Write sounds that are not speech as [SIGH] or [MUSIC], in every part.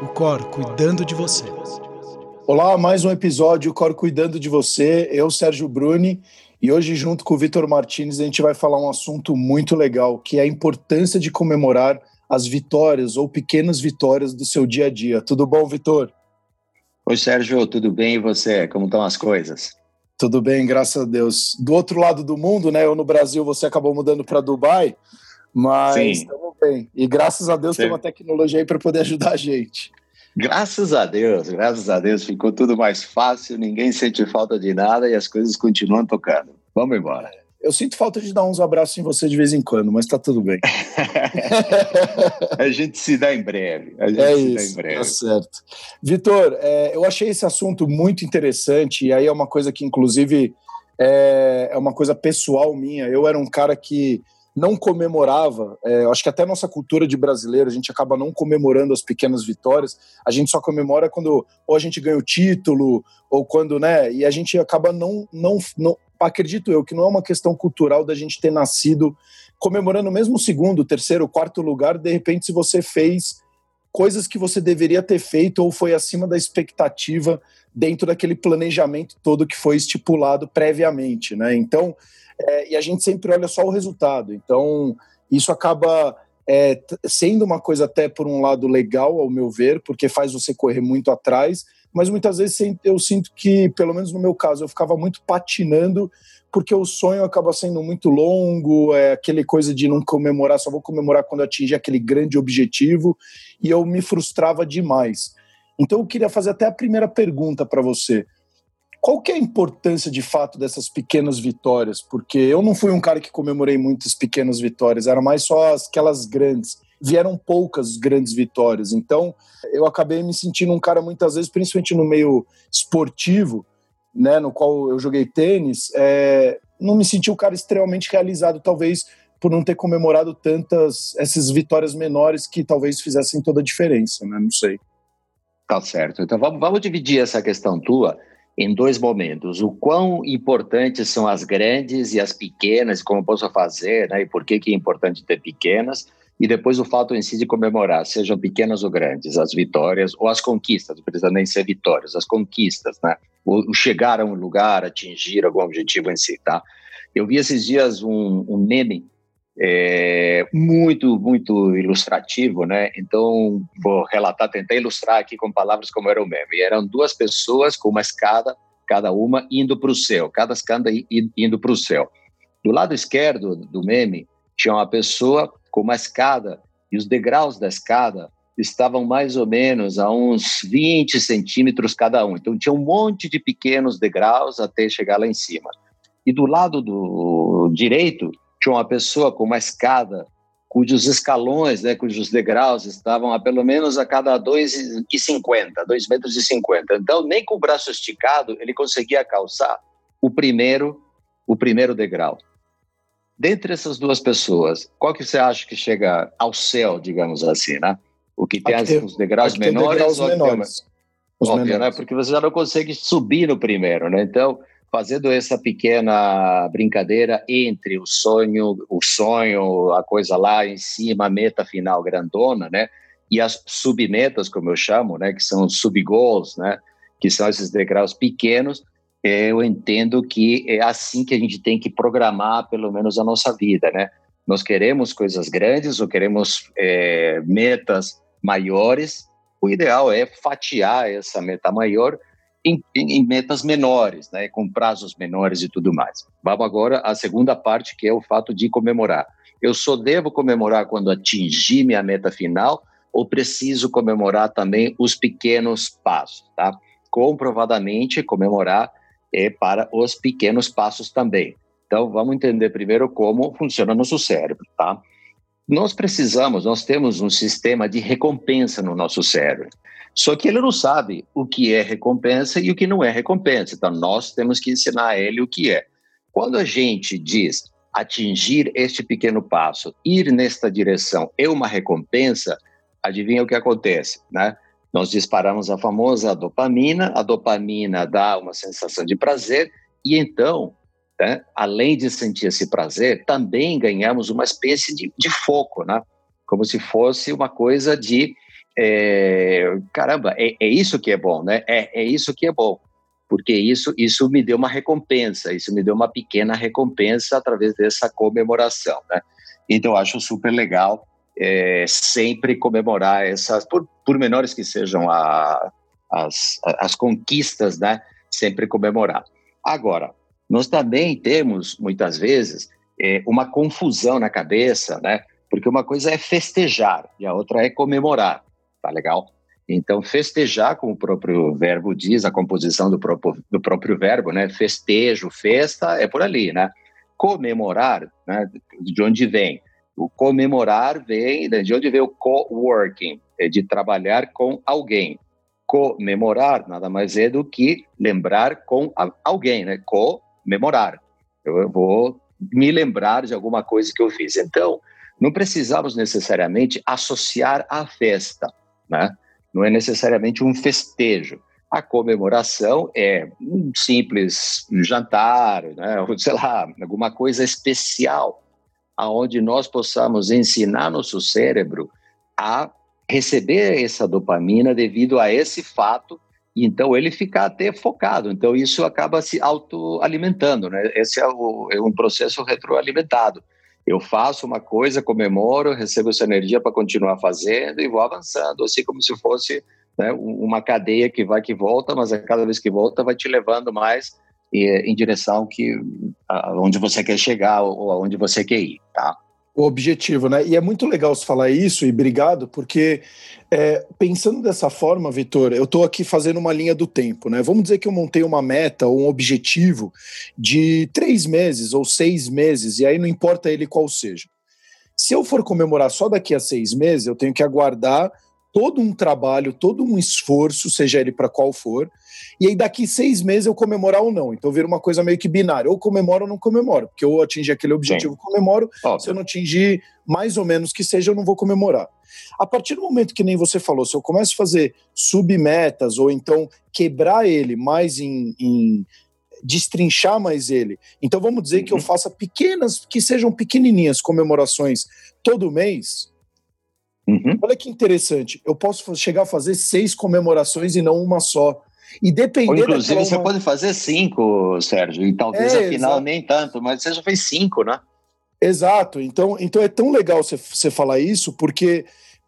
o Cor cuidando de você. Olá, mais um episódio Cor cuidando de você. Eu, Sérgio Bruni, e hoje junto com o Vitor Martins a gente vai falar um assunto muito legal, que é a importância de comemorar as vitórias ou pequenas vitórias do seu dia a dia. Tudo bom, Vitor? Oi, Sérgio, tudo bem e você? Como estão as coisas? Tudo bem, graças a Deus. Do outro lado do mundo, né? Eu no Brasil, você acabou mudando para Dubai, mas Sim. estamos E graças a Deus Sim. tem uma tecnologia aí para poder ajudar a gente. Graças a Deus, graças a Deus ficou tudo mais fácil, ninguém sente falta de nada e as coisas continuam tocando. Vamos embora. Eu sinto falta de dar uns abraços em você de vez em quando, mas tá tudo bem. [LAUGHS] a gente se dá em breve. A gente é se isso, dá em breve. Tá certo. Vitor, é, eu achei esse assunto muito interessante, e aí é uma coisa que, inclusive, é, é uma coisa pessoal minha. Eu era um cara que não comemorava, é, acho que até nossa cultura de brasileiro, a gente acaba não comemorando as pequenas vitórias, a gente só comemora quando ou a gente ganha o título, ou quando, né, e a gente acaba não, não, não acredito eu que não é uma questão cultural da gente ter nascido comemorando mesmo o segundo, terceiro, quarto lugar, de repente se você fez coisas que você deveria ter feito ou foi acima da expectativa dentro daquele planejamento todo que foi estipulado previamente, né? Então, é, e a gente sempre olha só o resultado. Então, isso acaba é, sendo uma coisa até por um lado legal, ao meu ver, porque faz você correr muito atrás, mas muitas vezes eu sinto que, pelo menos no meu caso, eu ficava muito patinando porque o sonho acaba sendo muito longo, é aquele coisa de não comemorar, só vou comemorar quando atingir aquele grande objetivo, e eu me frustrava demais. Então eu queria fazer até a primeira pergunta para você. Qual que é a importância de fato dessas pequenas vitórias? Porque eu não fui um cara que comemorei muitas pequenas vitórias, era mais só aquelas grandes vieram poucas grandes vitórias. Então, eu acabei me sentindo um cara muitas vezes, principalmente no meio esportivo, né, no qual eu joguei tênis, é, não me senti um cara extremamente realizado, talvez por não ter comemorado tantas essas vitórias menores que talvez fizessem toda a diferença, né? Não sei. Tá certo. Então vamos, vamos dividir essa questão tua em dois momentos. O quão importantes são as grandes e as pequenas, como posso fazer, né? E por que, que é importante ter pequenas e depois o fato em si de comemorar, sejam pequenas ou grandes, as vitórias ou as conquistas, não precisa nem ser vitórias, as conquistas, né? O, chegar a um lugar, atingir algum objetivo em si, tá? Eu vi esses dias um, um meme é, muito, muito ilustrativo, né? Então, vou relatar, tentar ilustrar aqui com palavras como era o meme. E eram duas pessoas com uma escada, cada uma indo para o céu, cada escada indo para o céu. Do lado esquerdo do meme, tinha uma pessoa com uma escada, e os degraus da escada estavam mais ou menos a uns 20 centímetros cada um. Então tinha um monte de pequenos degraus até chegar lá em cima. E do lado do direito tinha uma pessoa com uma escada cujos escalões, né, cujos degraus estavam a pelo menos a cada 2,50, 2 metros e 50. Então nem com o braço esticado ele conseguia calçar o primeiro o primeiro degrau. Dentre essas duas pessoas, qual que você acha que chega ao céu, digamos assim, né? O que tem as, os degraus menores degraus menores. Os óbvio, né? menores. né? Porque você já não consegue subir no primeiro, né? Então, fazendo essa pequena brincadeira entre o sonho, o sonho, a coisa lá em cima, a meta final grandona, né? E as submetas, como eu chamo, né? Que são subgoals, né? Que são esses degraus pequenos eu entendo que é assim que a gente tem que programar, pelo menos, a nossa vida, né? Nós queremos coisas grandes ou queremos é, metas maiores, o ideal é fatiar essa meta maior em, em, metas menores, né, com prazos menores e tudo mais. Vamos agora à segunda parte, que é o fato de comemorar. Eu só devo comemorar quando atingir minha meta final ou preciso comemorar também os pequenos passos, tá? Comprovadamente, comemorar é para os pequenos passos também. Então, vamos entender primeiro como funciona nosso cérebro, tá? Nós precisamos, nós temos um sistema de recompensa no nosso cérebro. Só que ele não sabe o que é recompensa e o que não é recompensa. Então, nós temos que ensinar a ele o que é. Quando a gente diz atingir este pequeno passo, ir nesta direção é uma recompensa, adivinha o que acontece, né? Nós disparamos a famosa dopamina, a dopamina dá uma sensação de prazer, e então, né, além de sentir esse prazer, também ganhamos uma espécie de, de foco, né? como se fosse uma coisa de é, caramba, é, é, isso que é bom, né? É, é isso que é bom, porque isso, isso me deu uma recompensa, isso me deu uma pequena recompensa através dessa comemoração, né? Então, acho super legal é, sempre comemorar essas, por, por menores que sejam a, as, as conquistas, né? Sempre comemorar. Agora, nós também temos, muitas vezes, é, uma confusão na cabeça, né? Porque uma coisa é festejar e a outra é comemorar, tá legal? Então, festejar, como o próprio verbo diz, a composição do próprio, do próprio verbo, né? Festejo, festa, é por ali, né? Comemorar, né? De onde vem? O comemorar vem de onde vem o co-working, é de trabalhar com alguém. Comemorar nada mais é do que lembrar com alguém, né? Comemorar. Eu vou me lembrar de alguma coisa que eu fiz. Então, não precisamos necessariamente associar à festa, né? Não é necessariamente um festejo. A comemoração é um simples jantar, né? Ou, sei lá, alguma coisa especial, aonde nós possamos ensinar nosso cérebro a receber essa dopamina devido a esse fato então ele fica até focado. Então isso acaba se autoalimentando, né? Esse é, o, é um processo retroalimentado. Eu faço uma coisa, comemoro, recebo essa energia para continuar fazendo e vou avançando, assim como se fosse né, uma cadeia que vai que volta, mas a cada vez que volta vai te levando mais em direção que aonde você quer chegar ou aonde você quer ir, tá? O objetivo, né? E é muito legal você falar isso, e obrigado, porque é, pensando dessa forma, Vitor, eu estou aqui fazendo uma linha do tempo, né? Vamos dizer que eu montei uma meta ou um objetivo de três meses ou seis meses, e aí não importa ele qual seja. Se eu for comemorar só daqui a seis meses, eu tenho que aguardar todo um trabalho, todo um esforço, seja ele para qual for, e aí daqui seis meses eu comemorar ou não. Então vira uma coisa meio que binária, ou comemoro ou não comemoro, porque eu atingi aquele objetivo, Sim. comemoro, Óbvio. se eu não atingir mais ou menos que seja, eu não vou comemorar. A partir do momento que nem você falou, se eu começo a fazer submetas, ou então quebrar ele mais em, em destrinchar mais ele. Então vamos dizer uhum. que eu uhum. faça pequenas, que sejam pequenininhas comemorações todo mês, Uhum. Olha que interessante. Eu posso chegar a fazer seis comemorações e não uma só. E depender. Ou, inclusive, você uma... pode fazer cinco, Sérgio, e talvez é, afinal exato. nem tanto, mas você já fez cinco, né? Exato. Então, então é tão legal você, você falar isso, porque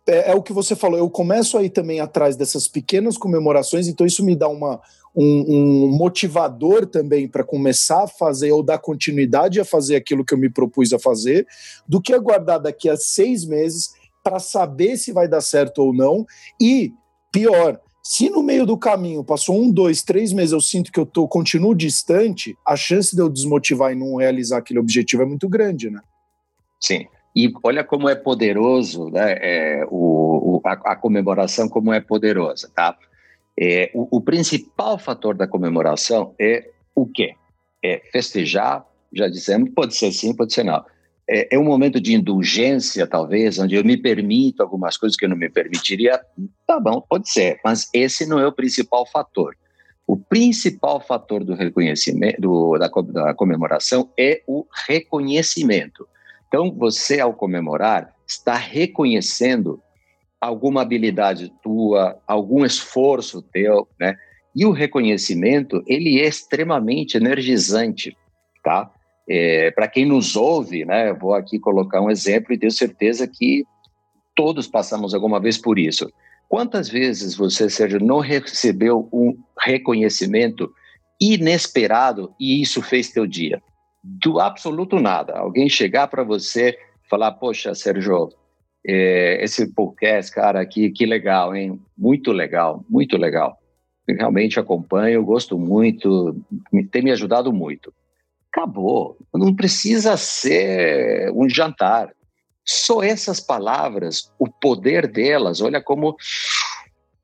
é, é, o que você falou. Eu começo aí também atrás dessas pequenas comemorações, então isso me dá uma, um, um motivador também para começar a fazer ou dar continuidade a fazer aquilo que eu me propus a fazer, do que aguardar daqui a seis meses para saber se vai dar certo ou não. E, pior, se no meio do caminho passou um, dois, três meses, eu sinto que eu tô, continuo distante, a chance de eu desmotivar e não realizar aquele objetivo é muito grande, né? Sim. E olha como é poderoso, né? É, o, o a, a, comemoração, como é poderosa, tá? É, o, o principal fator da comemoração é o quê? É festejar, já dissemos, pode ser sim, pode ser não é, é, um momento de indulgência, talvez, onde eu me permito algumas coisas que eu não me permitiria. Tá bom, pode ser, mas esse não é o principal fator. O principal fator do reconhecimento, do, da, da comemoração é o reconhecimento. Então, você, ao comemorar, está reconhecendo alguma habilidade tua, algum esforço teu, né? E o reconhecimento, ele é extremamente energizante, tá? É, Para quem nos ouve, né, vou aqui colocar um exemplo e tenho certeza que todos passamos alguma vez por isso. Quantas vezes você, Sérgio, não recebeu um reconhecimento inesperado e isso fez teu dia? Do absoluto nada. Alguém chegar para você falar, poxa, Sérgio, é, esse podcast, cara, que, que legal, hein? Muito legal, muito legal. realmente acompanho, gosto muito, tem me ajudado muito acabou. Não precisa ser um jantar. Só essas palavras, o poder delas, olha como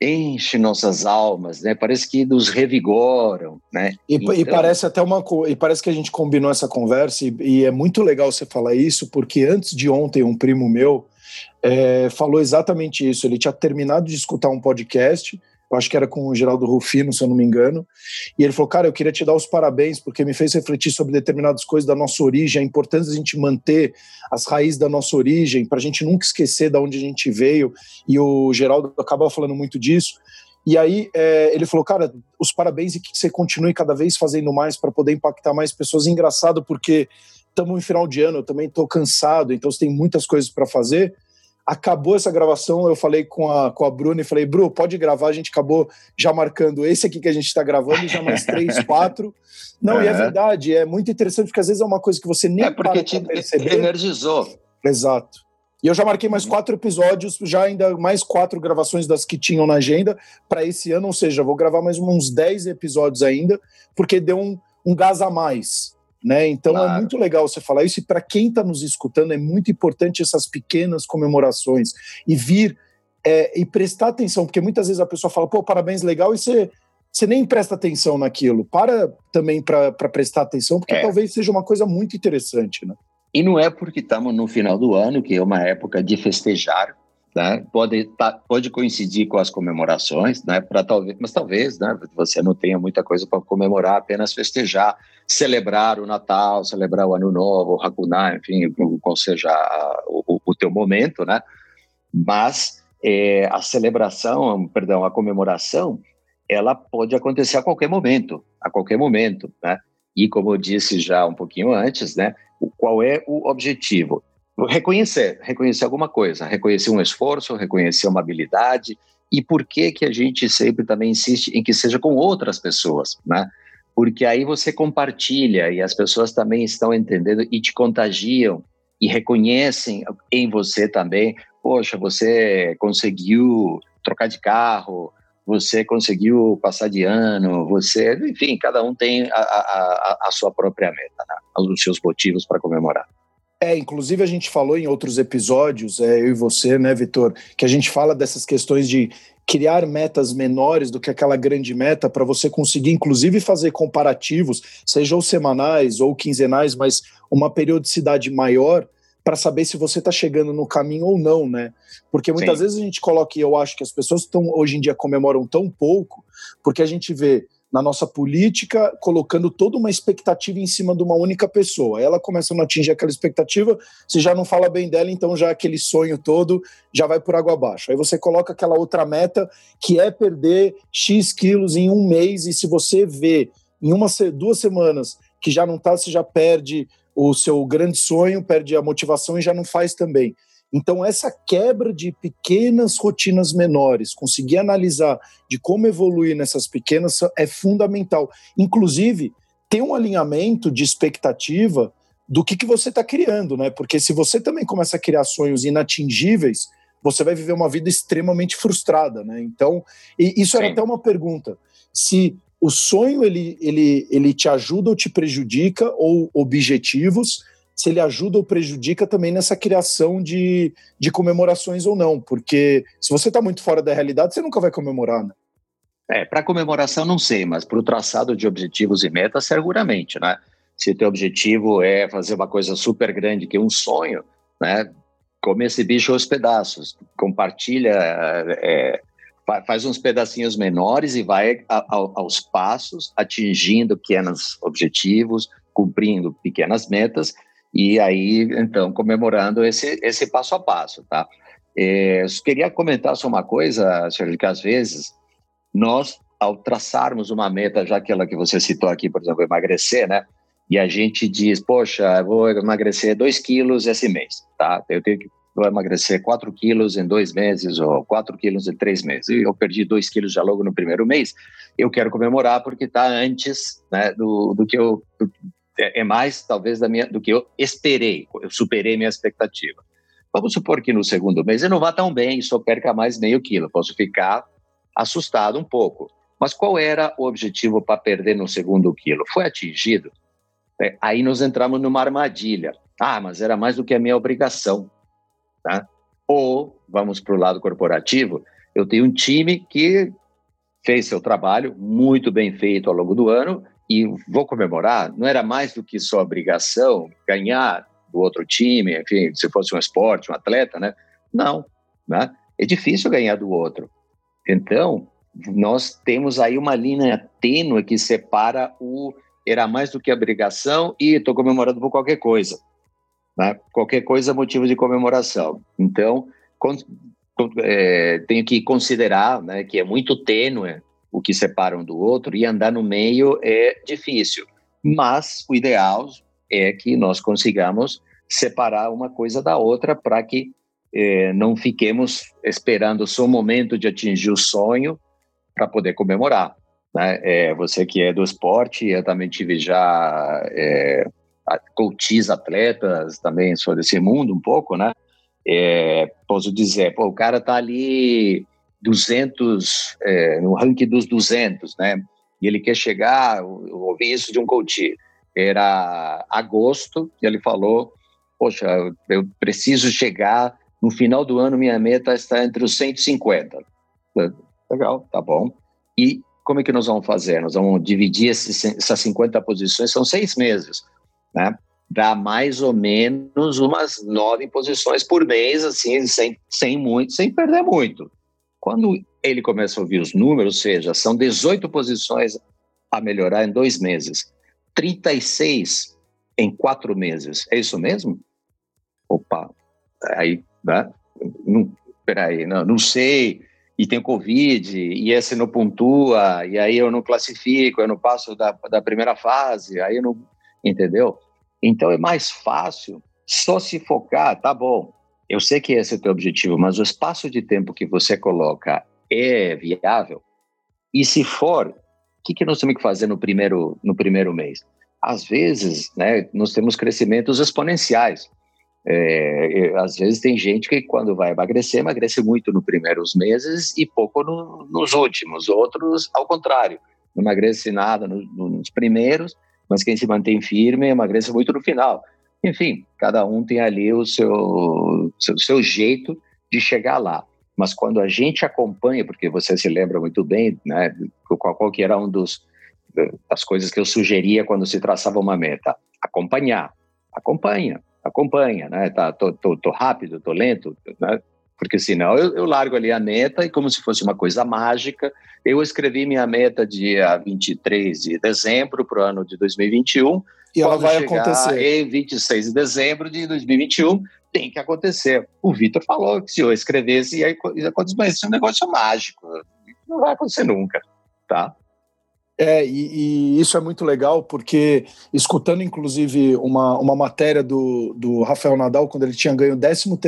enche nossas almas, né? Parece que nos revigoram, né? E, então... e, parece até uma e parece que a gente combinou essa conversa e, e, é muito legal você falar isso porque antes de ontem um primo meu é, falou exatamente isso. Ele tinha terminado de escutar um podcast eu acho que era com o Geraldo Rufino, se eu não me engano, e ele falou, cara, eu queria te dar os parabéns, porque me fez refletir sobre determinadas coisas da nossa origem, a importância da gente manter as raízes da nossa origem, para a gente nunca esquecer de onde a gente veio, e o Geraldo acaba falando muito disso, e aí é, ele falou, cara, os parabéns e que você continue cada vez fazendo mais para poder impactar mais pessoas. Engraçado porque estamos em final de ano, eu também estou cansado, então você tem muitas coisas para fazer. Acabou essa gravação, eu falei com a, com a Bruna e falei, Bru, pode gravar, a gente acabou já marcando esse aqui que a gente está gravando, já mais três, [LAUGHS] quatro. Não, é. e é verdade, é muito interessante, porque às vezes é uma coisa que você nem é porque te perceber. energizou. Exato. E eu já marquei mais quatro episódios, já ainda mais quatro gravações das que tinham na agenda para esse ano, ou seja, vou gravar mais uns dez episódios ainda, porque deu um, um gás a mais. Né? Então é claro. é muito legal você falar isso, e para quem está nos escutando, é muito importante essas pequenas comemorações e vir é, e prestar atenção, porque muitas vezes a pessoa fala, pô, parabéns, legal, e você, você nem presta atenção naquilo. Para também para prestar atenção, porque é. talvez seja uma coisa muito interessante. Né? E não é porque estamos no final do ano, que é uma época de festejar, né? Pode, tá, pode coincidir com as comemorações, né? Para talvez, mas talvez, né? Você não tenha muita coisa para comemorar, apenas festejar, celebrar o Natal, celebrar o Ano Novo, o Hakuná, enfim, qual seja o, o teu momento, né? Mas é, a celebração, perdão, a comemoração, ela pode acontecer a qualquer momento, a qualquer momento, né? E como eu disse já um pouquinho antes, né? Qual é o objetivo? Reconhecer, reconhecer alguma coisa, reconhecer um esforço, reconhecer uma habilidade e por que que a gente sempre também insiste em que seja com outras pessoas, né? Porque aí você compartilha e as pessoas também estão entendendo e te contagiam e reconhecem em você também, poxa, você conseguiu trocar de carro, você conseguiu passar de ano, você, enfim, cada um tem a, a, a sua própria meta, né? os seus motivos para comemorar. É, inclusive a gente falou em outros episódios, é, eu e você, né, Vitor, que a gente fala dessas questões de criar metas menores do que aquela grande meta para você conseguir, inclusive, fazer comparativos, sejam semanais ou quinzenais, mas uma periodicidade maior para saber se você está chegando no caminho ou não, né? Porque muitas Sim. vezes a gente coloca, e eu acho que as pessoas estão hoje em dia comemoram tão pouco, porque a gente vê na nossa política, colocando toda uma expectativa em cima de uma única pessoa. Ela começa a não atingir aquela expectativa, você já não fala bem dela, então já aquele sonho todo já vai por água abaixo. Aí você coloca aquela outra meta que é perder X quilos em um mês, e se você vê em uma, duas semanas que já não está, você já perde o seu grande sonho, perde a motivação e já não faz também. Então, essa quebra de pequenas rotinas menores, conseguir analisar de como evoluir nessas pequenas é fundamental. Inclusive, ter um alinhamento de expectativa do que, que você está criando, né? Porque se você também começa a criar sonhos inatingíveis, você vai viver uma vida extremamente frustrada, né? Então, isso era Sim. até uma pergunta. Se o sonho ele, ele, ele te ajuda ou te prejudica, ou objetivos, se ele ajuda ou prejudica também nessa criação de, de comemorações ou não, porque se você está muito fora da realidade, você nunca vai comemorar, né? É, para comemoração não sei, mas para o traçado de objetivos e metas, seguramente, né? Se teu objetivo é fazer uma coisa super grande, que é um sonho, né? Come esse bicho aos pedaços, compartilha, é, faz uns pedacinhos menores e vai aos passos, atingindo pequenos objetivos, cumprindo pequenas metas e aí, então, comemorando esse, esse passo a passo, tá? É, eu queria comentar só uma coisa, Sérgio, que às vezes nós, ao traçarmos uma meta, já aquela que você citou aqui, por exemplo, emagrecer, né? E a gente diz, poxa, vou emagrecer 2 quilos esse mês, tá? Eu tenho que vou emagrecer 4 quilos em dois meses ou 4 quilos em três meses. E eu perdi 2 quilos já logo no primeiro mês. Eu quero comemorar porque está antes né, do, do que eu é, é mais talvez da minha, do que eu esperei, eu superei minha expectativa. Vamos supor que no segundo mês eu não vá tão bem, só perca mais meio quilo, posso ficar assustado um pouco. Mas qual era o objetivo para perder no segundo quilo? Foi atingido? É, aí nós entramos numa armadilha. Ah, mas era mais do que a minha obrigação. Tá? Ou, vamos para o lado corporativo, eu tenho um time que fez seu trabalho muito bem feito ao longo do ano e vou comemorar, não era mais do que sua obrigação ganhar do outro time, enfim, se fosse um esporte, um atleta, né? Não, né? É difícil ganhar do outro. Então, nós temos aí uma linha tênue que separa o era mais do que obrigação e estou comemorando por qualquer coisa. Né? Qualquer coisa é motivo de comemoração. Então, é, tenho que considerar né, que é muito tênue o que separa um do outro e andar no meio é difícil. Mas o ideal é que nós consigamos separar uma coisa da outra para que eh, não fiquemos esperando só o momento de atingir o sonho para poder comemorar. Né? É, você que é do esporte, eu também tive já é, coaches atletas, também sou desse mundo um pouco, né? É, posso dizer, pô, o cara tá ali 200, é, no ranking dos 200, né? E ele quer chegar, eu ouvi isso de um coach, era agosto, e ele falou, poxa, eu preciso chegar, no final do ano minha meta está entre os 150. Legal, tá bom. E como é que nós vamos fazer? Nós vamos dividir esses, essas 50 posições, são seis meses, né? Dá mais ou menos umas nove posições por mês, assim, sem, sem muito, sem perder muito. Quando ele começa a ouvir os números, ou seja, são 18 posições a melhorar em dois meses, 36 em quatro meses. É isso mesmo? Opa, aí, né? Não, peraí, não, não sei e tem Covid, e esse não pontua, e aí eu não classifico, eu não passo da, da primeira fase, aí eu não. Entendeu? Então é mais fácil só se focar, tá bom, eu sei que esse é o teu objetivo, mas o espaço de tempo que você coloca é viável? E se for, o que, que nós temos que fazer no primeiro, no primeiro mês? Às vezes, né, nós temos crescimentos exponenciais. É, às vezes tem gente que quando vai emagrecer, emagrece muito nos primeiros meses e pouco no, nos últimos. Outros, ao contrário, não emagrece nada no, nos primeiros, mas quem se mantém firme emagrece muito no final. Enfim, cada um tem ali o seu, seu, seu jeito de chegar lá. Mas quando a gente acompanha, porque você se lembra muito bem, né, qual, qual que era um dos das coisas que eu sugeria quando se traçava uma meta, acompanhar, acompanha, acompanha, né? Tá, tô, tô, tô rápido, tô lento, né? Porque senão eu, eu, largo ali a meta e como se fosse uma coisa mágica, eu escrevi minha meta dia 23 de dezembro para o ano de 2021. E ela vai acontecer. Em 26 de dezembro de 2021, tem que acontecer. O Vitor falou que se eu escrevesse ia acontecer, mas isso é um negócio mágico. Não vai acontecer nunca, tá? É, e, e, isso é muito legal, porque escutando inclusive uma, uma matéria do, do Rafael Nadal, quando ele tinha ganho o 13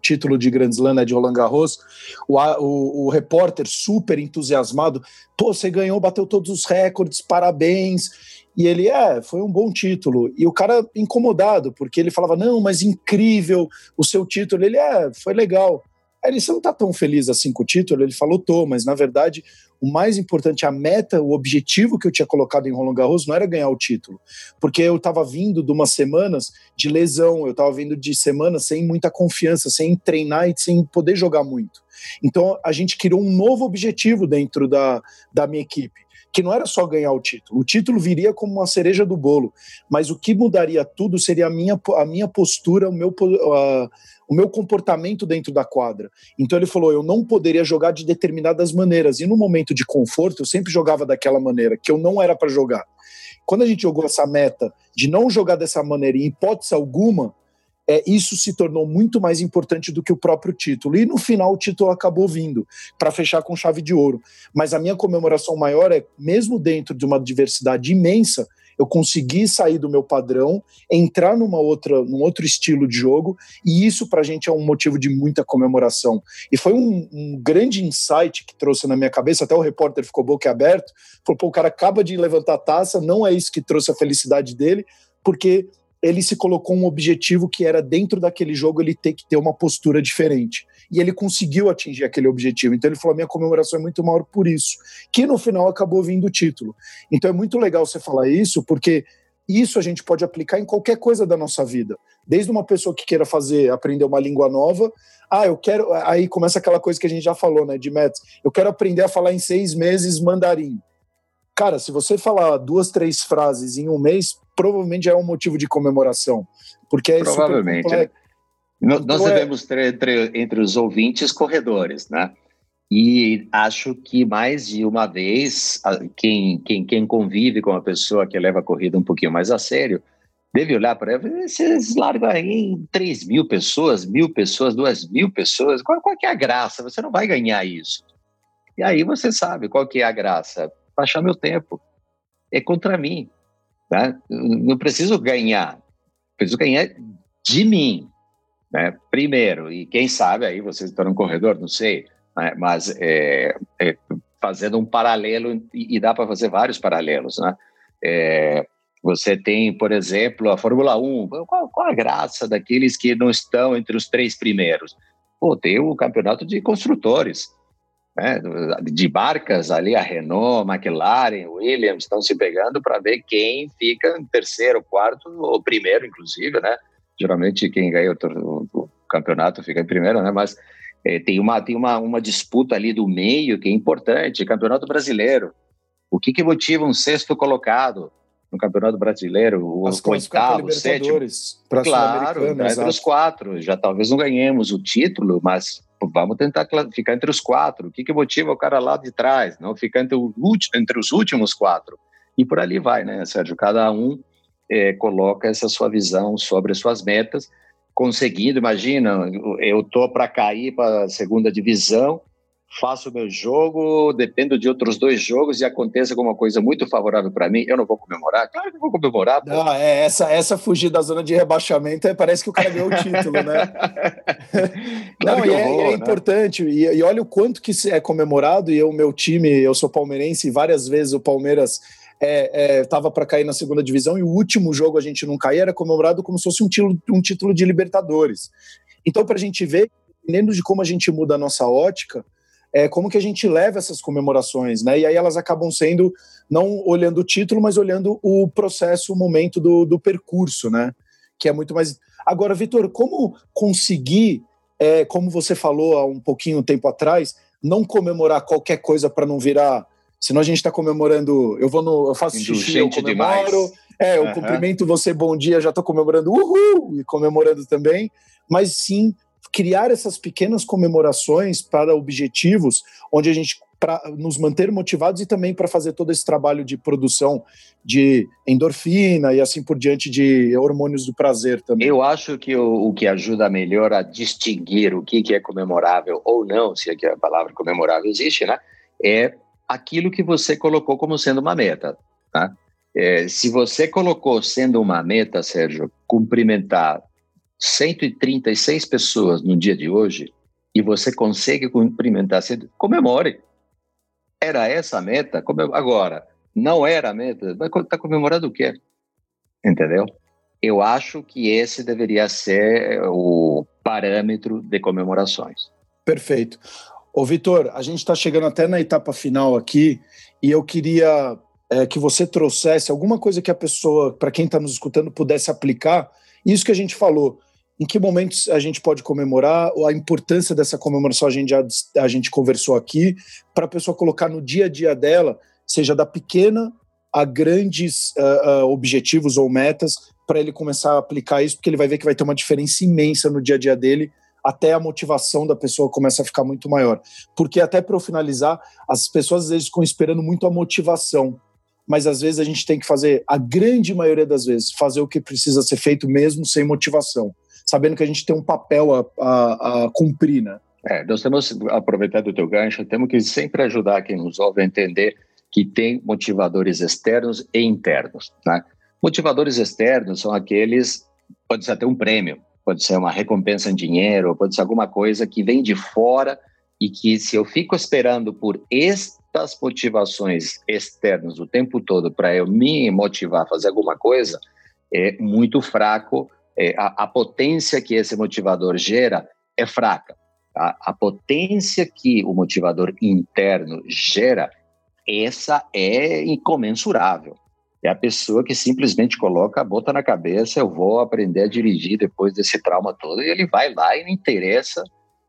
título de Grand Slam né, de Roland Garros, o, o, o, repórter super entusiasmado, pô, você ganhou, bateu todos os recordes, parabéns. E ele, é, foi um bom título. E o cara incomodado, porque ele falava, não, mas incrível o seu título. Ele, é, foi legal. Aí ele, você não tá tão feliz assim com o título? Ele falou, tô, mas na verdade o mais importante, a meta, o objetivo que eu tinha colocado em Roland Garros não era ganhar o título, porque eu estava vindo de umas semanas de lesão, eu estava vindo de semanas sem muita confiança, sem treinar e sem poder jogar muito. Então a gente criou um novo objetivo dentro da, da minha equipe, que não era só ganhar o título. O título viria como uma cereja do bolo, mas o que mudaria tudo seria a minha, a minha postura, o meu, o meu comportamento dentro da quadra. Então ele falou: eu não poderia jogar de determinadas maneiras. E no momento de conforto, eu sempre jogava daquela maneira, que eu não era para jogar. Quando a gente jogou essa meta de não jogar dessa maneira, em hipótese alguma, é, isso se tornou muito mais importante do que o próprio título. E no final o título acabou vindo para fechar com chave de ouro. Mas a minha comemoração maior é, mesmo dentro de uma diversidade imensa, eu consegui sair do meu padrão, entrar numa outra, num outro estilo de jogo, e isso para a gente é um motivo de muita comemoração. E foi um, um, grande insight que trouxe na minha cabeça, até o repórter ficou boca aberto, falou, pô, o cara acaba de levantar a taça, não é isso que trouxe a felicidade dele, porque ele se colocou um objetivo que era dentro daquele jogo ele ter que ter uma postura diferente. E ele conseguiu atingir aquele objetivo. Então ele falou: minha comemoração é muito maior por isso. Que no final acabou vindo o título. Então é muito legal você falar isso, porque isso a gente pode aplicar em qualquer coisa da nossa vida. Desde uma pessoa que queira fazer, aprender uma língua nova, ah, eu quero. Aí começa aquela coisa que a gente já falou, né, de Mets. Eu quero aprender a falar em seis meses mandarim. Cara, se você falar duas, três frases em um mês, provavelmente já é um motivo de comemoração. Porque é Provavelmente. Super Nós então, é devemos ter entre, entre os ouvintes corredores, né? E acho que mais de uma vez, quem, quem, quem convive com uma pessoa que leva a corrida um pouquinho mais a sério, deve olhar para ela vocês largam aí 3 mil pessoas, mil pessoas, duas mil pessoas, qual, qual que é a graça? Você não vai ganhar isso. E aí você sabe qual que é a graça. Baixar meu tempo. É contra mim. Tá? Não preciso ganhar. Preciso ganhar de mim. Né? Primeiro, e quem sabe aí vocês estão no corredor, não sei, né? mas é, é, fazendo um paralelo, e, e dá para fazer vários paralelos, né? É, você tem, por exemplo, a Fórmula 1. Qual, qual, a graça daqueles que não estão entre os três primeiros? Pô, tem o campeonato de construtores, né? de barcas ali, a Renault, McLaren, Williams estão se pegando para ver quem fica em terceiro, quarto ou primeiro, inclusive, né? Geralmente quem ganha o, o campeonato fica em primeiro, né? Mas é, tem, uma, tem uma, uma disputa ali do meio que é importante, Campeonato Brasileiro. O que, que motiva um sexto colocado no Campeonato Brasileiro, o As oitavo, o sétimo? Claro, né, entre os quatro. Já talvez não ganhemos o título, mas vamos tentar ficar entre os quatro. O que, que motiva o cara lá de trás? Não ficar entre, o, entre os últimos quatro. E por ali vai, né, Sérgio? Cada um é, coloca essa sua visão sobre as suas metas conseguindo, imagina, eu tô para cair para a segunda divisão, faço o meu jogo, dependo de outros dois jogos e aconteça alguma coisa muito favorável para mim, eu não vou comemorar? Claro que vou comemorar. Pô. Não, é, essa, essa fugir da zona de rebaixamento é, parece que o cara ganhou o título, né? [LAUGHS] claro não, e é, vou, é né? importante, e, e olha o quanto que é comemorado, e o meu time, eu sou palmeirense, e várias vezes o Palmeiras estava é, é, para cair na segunda divisão e o último jogo a gente não cair era comemorado como se fosse um título, um título de Libertadores. Então, para a gente ver, dependendo de como a gente muda a nossa ótica, é, como que a gente leva essas comemorações, né? E aí elas acabam sendo não olhando o título, mas olhando o processo, o momento do, do percurso, né? Que é muito mais. Agora, Vitor, como conseguir, é, como você falou há um pouquinho tempo atrás, não comemorar qualquer coisa para não virar Senão a gente está comemorando. Eu vou no. Eu faço xixi, eu comemoro. Demais. É, eu uhum. cumprimento você, bom dia, já estou comemorando uhul e comemorando também. Mas sim criar essas pequenas comemorações para objetivos onde a gente para nos manter motivados e também para fazer todo esse trabalho de produção de endorfina e assim por diante de hormônios do prazer também. Eu acho que o, o que ajuda melhor a distinguir o que, que é comemorável ou não, se é que a palavra comemorável existe, né, é aquilo que você colocou como sendo uma meta. Tá? É, se você colocou sendo uma meta, Sérgio, cumprimentar 136 pessoas no dia de hoje e você consegue cumprimentar, comemore. Era essa a meta? Agora, não era a meta, está comemorando o quê? Entendeu? Eu acho que esse deveria ser o parâmetro de comemorações. Perfeito. Ô, Vitor, a gente está chegando até na etapa final aqui e eu queria é, que você trouxesse alguma coisa que a pessoa, para quem está nos escutando, pudesse aplicar. Isso que a gente falou. Em que momentos a gente pode comemorar? A importância dessa comemoração a gente já a gente conversou aqui para a pessoa colocar no dia a dia dela, seja da pequena a grandes uh, uh, objetivos ou metas, para ele começar a aplicar isso, porque ele vai ver que vai ter uma diferença imensa no dia a dia dele até a motivação da pessoa começa a ficar muito maior. Porque, até para eu finalizar, as pessoas às vezes ficam esperando muito a motivação, mas às vezes a gente tem que fazer, a grande maioria das vezes, fazer o que precisa ser feito mesmo sem motivação, sabendo que a gente tem um papel a, a, a cumprir, né? É, nós temos, aproveitando o teu gancho, temos que sempre ajudar quem nos ouve a entender que tem motivadores externos e internos, né? Motivadores externos são aqueles, pode ser até um prêmio, pode ser uma recompensa em dinheiro, pode ser alguma coisa que vem de fora e que se eu fico esperando por estas motivações externas o tempo todo para eu me motivar a fazer alguma coisa, é muito fraco. É, a, a, potência que esse motivador gera é fraca. A, a potência que o motivador interno gera, essa é incomensurável. É a pessoa que simplesmente coloca a bota na cabeça, eu vou aprender a dirigir depois desse trauma todo, e ele vai lá e não interessa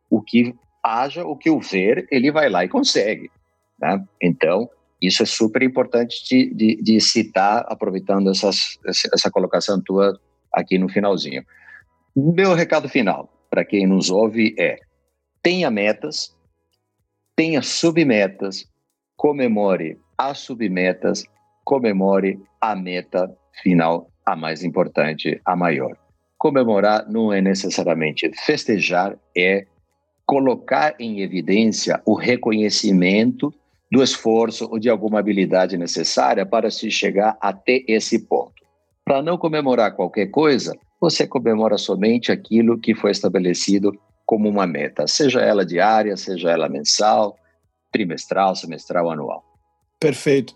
o que haja, o que o ver, ele vai lá e consegue. Né? Então, isso é super importante de, de, de citar, aproveitando essas, essa colocação tua aqui no finalzinho. Meu recado final para quem nos ouve é: tenha metas, tenha submetas, comemore as submetas, comemore a meta final, a mais importante, a maior. Comemorar não é necessariamente festejar, é colocar em evidência o reconhecimento do esforço ou de alguma habilidade necessária para se chegar até esse ponto. Para não comemorar qualquer coisa, você comemora somente aquilo que foi estabelecido como uma meta, seja ela diária, seja ela mensal, trimestral, semestral, anual. Perfeito.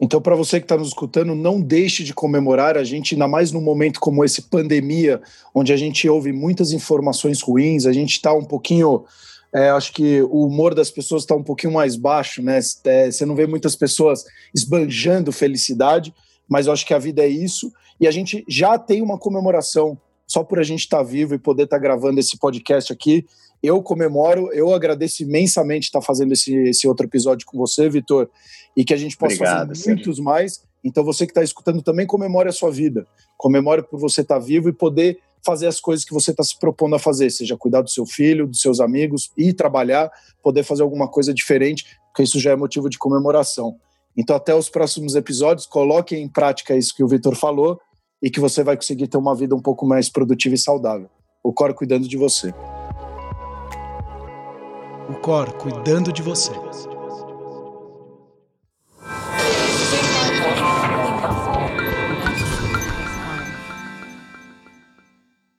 Então, para você que está nos escutando, não deixe de comemorar. A gente, ainda mais num momento como esse, pandemia, onde a gente ouve muitas informações ruins, a gente está um pouquinho. É, acho que o humor das pessoas está um pouquinho mais baixo, né? É, você não vê muitas pessoas esbanjando felicidade, mas eu acho que a vida é isso. E a gente já tem uma comemoração só por a gente estar tá vivo e poder estar tá gravando esse podcast aqui eu comemoro, eu agradeço imensamente estar fazendo esse, esse outro episódio com você, Vitor, e que a gente possa Obrigado, fazer muitos Sérgio. mais. Então, você que está escutando também comemore a sua vida. Comemore por você estar tá vivo e poder fazer as coisas que você está se propondo a fazer, seja cuidar do seu filho, dos seus amigos, ir trabalhar, poder fazer alguma coisa diferente, porque isso já é motivo de comemoração. Então, até os próximos episódios, coloque em prática isso que o Vitor falou e que você vai conseguir ter uma vida um pouco mais produtiva e saudável. O Cor cuidando de você o Cor cuidando de você.